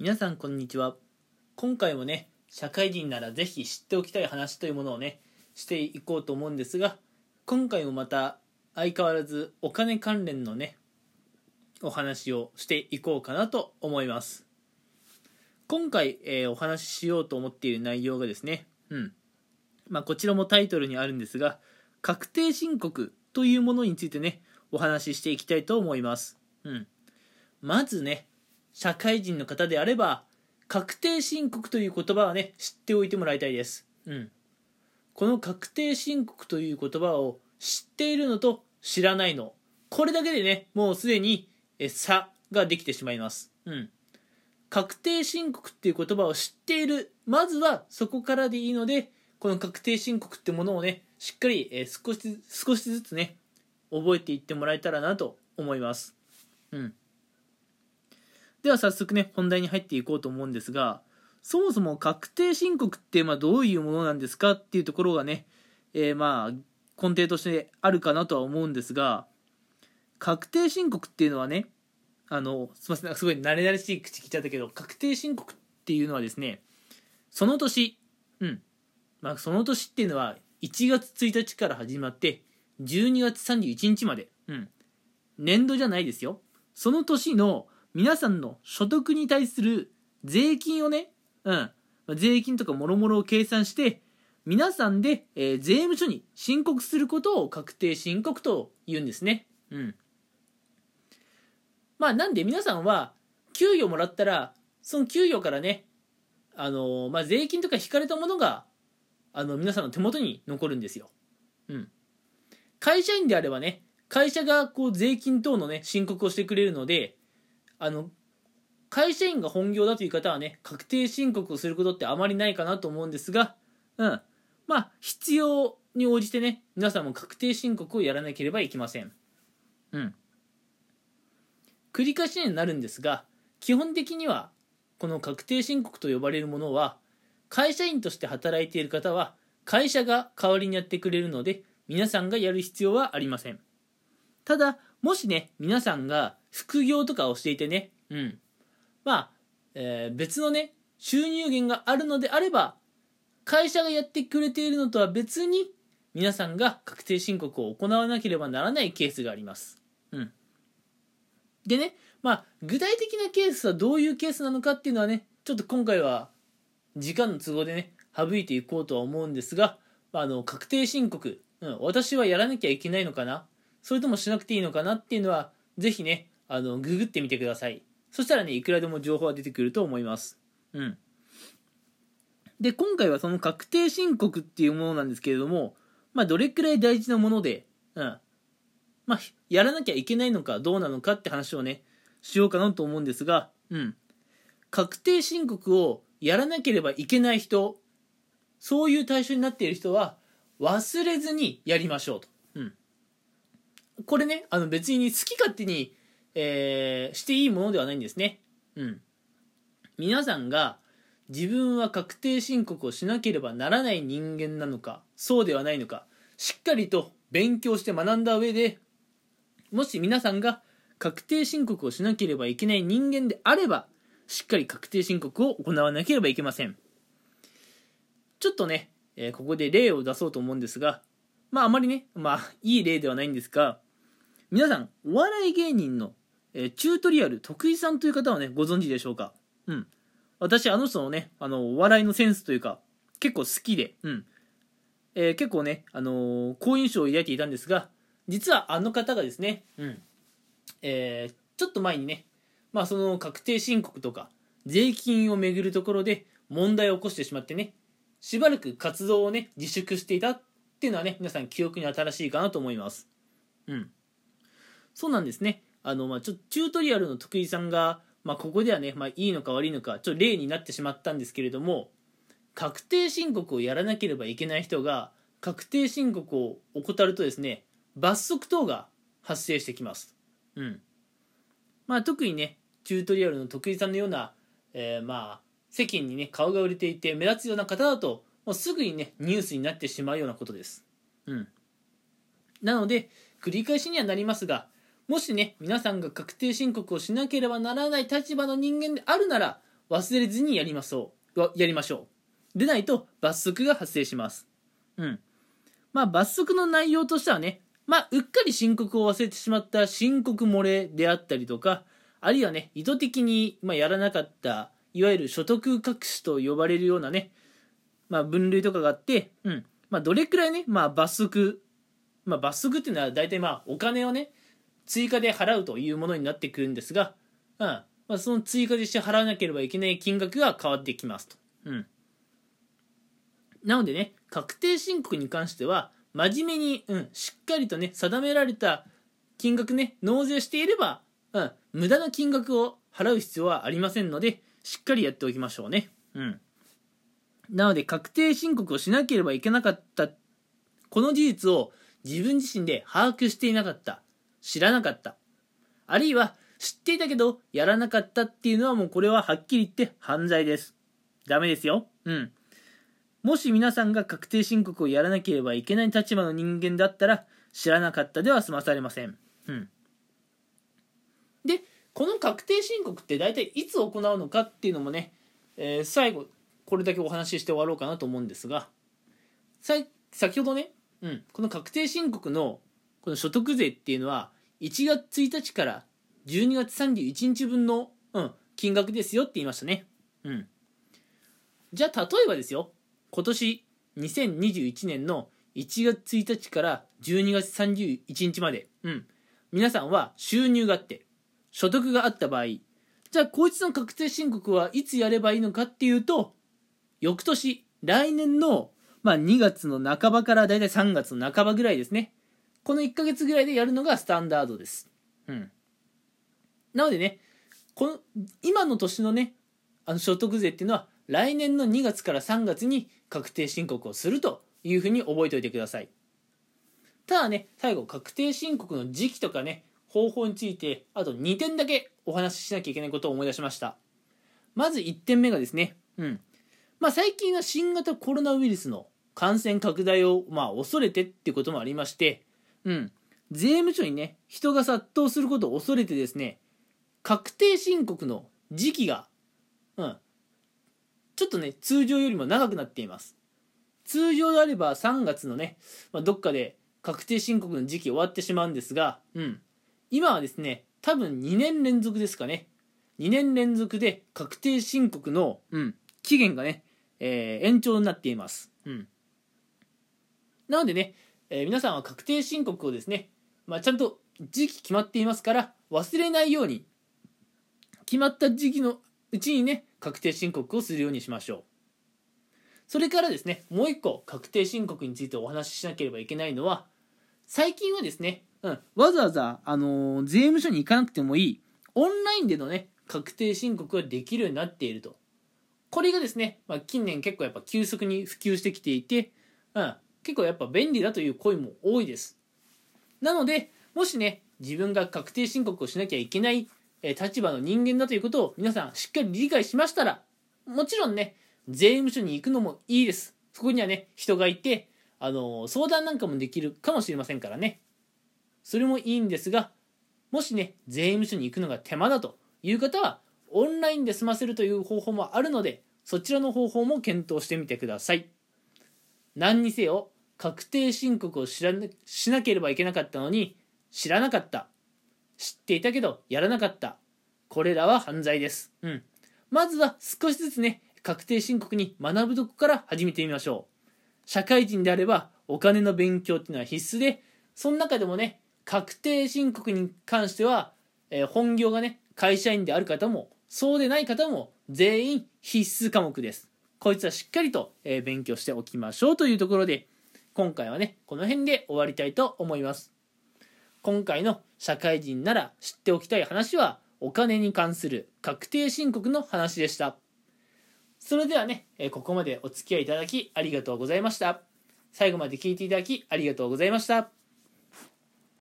皆さんこんにちは。今回もね社会人ならぜひ知っておきたい話というものをねしていこうと思うんですが今回もまた相変わらずお金関連のねお話をしていこうかなと思います。今回、えーお話ししようと思っている内容がですねうん。まあこちらもタイトルにあるんですが確定申告というものについてねお話ししていきたいと思います。うん。まずね社会人の方であれば確定申告という言葉はね知っておいてもらいたいです。うん。この確定申告という言葉を知っているのと知らないの。これだけでねもうすでに差ができてしまいます。うん。確定申告っていう言葉を知っている。まずはそこからでいいのでこの確定申告ってものをねしっかりえ少し少しずつね覚えていってもらえたらなと思います。うん。では早速ね本題に入っていこうと思うんですがそもそも確定申告ってまあどういうものなんですかっていうところがね、えーまあ根底としてあるかなとは思うんですが確定申告っていうのはねあのすみませんすごい慣れ慣れしい口聞いちゃったけど確定申告っていうのはですねその年うん。まあその年っていうのは1月1日から始まって12月31日まで、うん、年度じゃないですよ。その年の皆さんの所得に対する税金をね、うん、税金とかもろもろを計算して皆さんで、えー税務署に申告することを確定申告と言うんですね。うん。まあなんで皆さんは給与もらったらその給与からね、あのーまあ税金とか引かれたものがあの皆さんの手元に残るんですよ。うん。会社員であればね、会社がこう税金等のね申告をしてくれるので、あの会社員が本業だという方はね確定申告をすることってあまりないかなと思うんですが、うん、まあ必要に応じてね皆さんも確定申告をやらなければいけません。うん。繰り返しになるんですが基本的にはこの確定申告と呼ばれるものは会社員として働いている方は会社が代わりにやってくれるので皆さんがやる必要はありません。ただもしね皆さんが副業とかをしていてね。うん。まあ、えー別のね収入源があるのであれば会社がやってくれているのとは別に皆さんが確定申告を行わなければならないケースがあります。うん。でねまあ具体的なケースはどういうケースなのかっていうのはねちょっと今回は時間の都合でね省いていこうとは思うんですが、あの確定申告、うん、私はやらなきゃいけないのかな。それともしなくていいのかなっていうのはぜひねあのググってみてください。そしたらねいくらでも情報は出てくると思います。うん。で今回はその確定申告っていうものなんですけれどもまあどれくらい大事なものでうん。まあやらなきゃいけないのかどうなのかって話をねしようかなと思うんですがうん。確定申告をやらなければいけない人そういう対象になっている人は忘れずにやりましょうと、うん、これねあの別に好き勝手に、えーしていいものではないんですね。うん。皆さんが自分は確定申告をしなければならない人間なのかそうではないのかしっかりと勉強して学んだ上でもし皆さんが確定申告をしなければいけない人間であればしっかり確定申告を行わなければいけません。ちょっとね、えーここで例を出そうと思うんですがまああまりねまあいい例ではないんですが皆さんお笑い芸人の、えーチュートリアル徳井さんという方はねご存知でしょうか？うん。私あの人のねあのお笑いのセンスというか結構好きでうん。えー結構ね、あのー好印象を抱いていたんですが実はあの方がですね、うん。えーちょっと前にね、まあ、その確定申告とか税金をめぐるところで問題を起こしてしまってねしばらく活動をね自粛していたっていうのはね皆さん記憶に新しいかなと思います。うん。そうなんですね。あの、まあ、ちょっとチュートリアルの徳井さんが、まあ、ここではね、まあ、いいのか悪いのかちょっと例になってしまったんですけれども確定申告をやらなければいけない人が確定申告を怠るとですね罰則等が発生してきます。うん。まあ特にねチュートリアルの徳井さんのような、えーまあ世間にね顔が売れていて目立つような方だともうすぐにねニュースになってしまうようなことです。うん。なので繰り返しにはなりますがもしね皆さんが確定申告をしなければならない立場の人間であるなら忘れずにやりましょう。やりましょう。でないと罰則が発生します。うん。まあ罰則の内容としてはねまあうっかり申告を忘れてしまった申告漏れであったりとかあるいはね意図的に、まあ、やらなかったいわゆる所得隠しと呼ばれるようなね、まあ、分類とかがあって、うん。まあ、どれくらいね、まあ、罰則、まあ、罰則っていうのは大体まあお金をね追加で払うというものになってくるんですが、うんまあ、その追加でして払わなければいけない金額が変わってきますと。うん、なのでね確定申告に関しては真面目に、うん、しっかりとね定められた金額ね納税していれば、うん、無駄な金額を払う必要はありませんのでしっかりやっておきましょうね。うん。なので、確定申告をしなければいけなかった、この事実を自分自身で把握していなかった、知らなかった、あるいは知っていたけどやらなかったっていうのはもうこれははっきり言って犯罪です。ダメですよ。うん。もし皆さんが確定申告をやらなければいけない立場の人間だったら、知らなかったでは済まされません。うん。で、この確定申告って大体いつ行うのかっていうのもね、えー、最後これだけお話しして終わろうかなと思うんですがさ先ほどね、うん、この確定申告のこの所得税っていうのは1月1日から12月31日分の、うん、金額ですよって言いましたね。うん、じゃあ例えばですよ今年2021年の1月1日から12月31日まで、うん、皆さんは収入があって所得があった場合、じゃあこいつの確定申告はいつやればいいのかっていうと、翌年、来年の、まあ、2月の半ばからだいたい3月の半ばぐらいですね。この1ヶ月ぐらいでやるのがスタンダードです。うん。なのでね、この、今の年のね、あの所得税っていうのは、来年の2月から3月に確定申告をするというふうに覚えておいてください。ただね、最後、確定申告の時期とかね、方法についてあと2点だけお話ししなきゃいけないことを思い出しましたまず1点目がですねうんまあ最近は新型コロナウイルスの感染拡大をまあ恐れてっていうこともありましてうん税務署にね人が殺到することを恐れてですね確定申告の時期がうんちょっとね通常よりも長くなっています通常であれば3月のね、まあ、どっかで確定申告の時期終わってしまうんですが、うん、今はですね、多分2年連続ですかね。2年連続で確定申告の、うん、期限がね、えー、延長になっています。うん。なのでね、えー、皆さんは確定申告をですね、まあ、ちゃんと時期決まっていますから忘れないように決まった時期のうちにね確定申告をするようにしましょうそれからですねもう一個確定申告についてお話ししなければいけないのは最近はですねうん、わざわざ、あのー、税務署に行かなくてもいい、オンラインでのね、確定申告ができるようになっていると。これがですね、まあ、近年結構やっぱ急速に普及してきていて、うん、結構やっぱ便利だという声も多いです。なので、もしね、自分が確定申告をしなきゃいけない、立場の人間だということを皆さんしっかり理解しましたら、もちろんね、税務署に行くのもいいです。そこにはね、人がいて、あの、相談なんかもできるかもしれませんからね。それもいいんですがもしね税務署に行くのが手間だという方はオンラインで済ませるという方法もあるのでそちらの方法も検討してみてください何にせよ確定申告を知らしなければいけなかったのに知らなかった。知っていたけどやらなかった。これらは犯罪です。うん。まずは少しずつね確定申告に学ぶとこから始めてみましょう。社会人であればお金の勉強っていうのは必須でその中でもね確定申告に関しては、えー、本業がね、会社員である方も、そうでない方も全員必須科目です。こいつはしっかりと、えー、勉強しておきましょうというところで、今回はね、この辺で終わりたいと思います。今回の社会人なら知っておきたい話は、お金に関する確定申告の話でした。それではね、えここまでお付き合いいただきありがとうございました。最後まで聞いていただきありがとうございました。